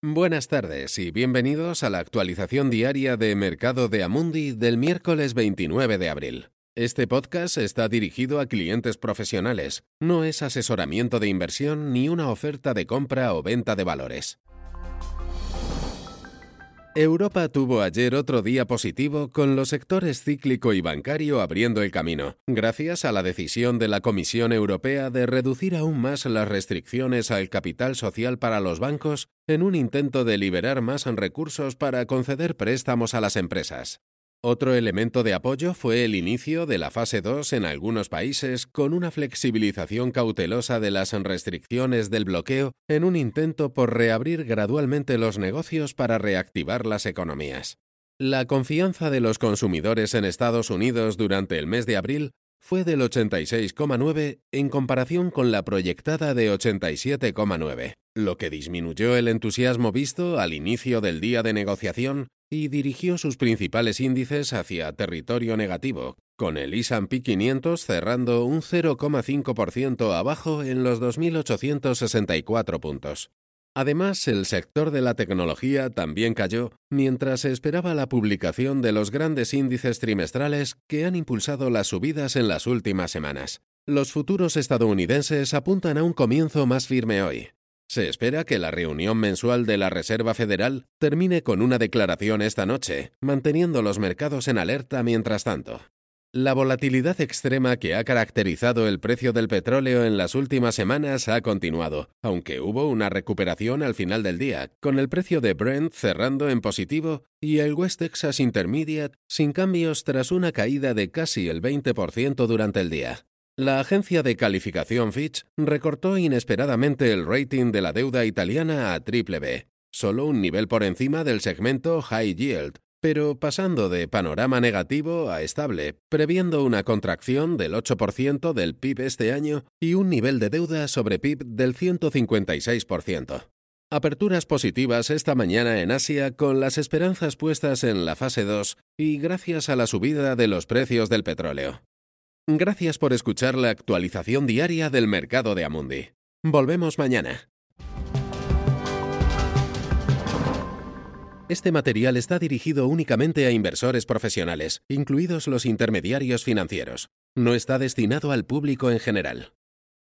Buenas tardes y bienvenidos a la actualización diaria de Mercado de Amundi del miércoles 29 de abril. Este podcast está dirigido a clientes profesionales, no es asesoramiento de inversión ni una oferta de compra o venta de valores. Europa tuvo ayer otro día positivo con los sectores cíclico y bancario abriendo el camino, gracias a la decisión de la Comisión Europea de reducir aún más las restricciones al capital social para los bancos en un intento de liberar más recursos para conceder préstamos a las empresas. Otro elemento de apoyo fue el inicio de la fase 2 en algunos países con una flexibilización cautelosa de las restricciones del bloqueo en un intento por reabrir gradualmente los negocios para reactivar las economías. La confianza de los consumidores en Estados Unidos durante el mes de abril fue del 86,9 en comparación con la proyectada de 87,9, lo que disminuyó el entusiasmo visto al inicio del día de negociación y dirigió sus principales índices hacia territorio negativo, con el S&P 500 cerrando un 0,5% abajo en los 2.864 puntos. Además, el sector de la tecnología también cayó mientras se esperaba la publicación de los grandes índices trimestrales que han impulsado las subidas en las últimas semanas. Los futuros estadounidenses apuntan a un comienzo más firme hoy. Se espera que la reunión mensual de la Reserva Federal termine con una declaración esta noche, manteniendo los mercados en alerta mientras tanto. La volatilidad extrema que ha caracterizado el precio del petróleo en las últimas semanas ha continuado, aunque hubo una recuperación al final del día, con el precio de Brent cerrando en positivo y el West Texas Intermediate sin cambios tras una caída de casi el 20% durante el día. La agencia de calificación Fitch recortó inesperadamente el rating de la deuda italiana a triple B, solo un nivel por encima del segmento High Yield, pero pasando de panorama negativo a estable, previendo una contracción del 8% del PIB este año y un nivel de deuda sobre PIB del 156%. Aperturas positivas esta mañana en Asia con las esperanzas puestas en la fase 2 y gracias a la subida de los precios del petróleo. Gracias por escuchar la actualización diaria del mercado de Amundi. Volvemos mañana. Este material está dirigido únicamente a inversores profesionales, incluidos los intermediarios financieros. No está destinado al público en general.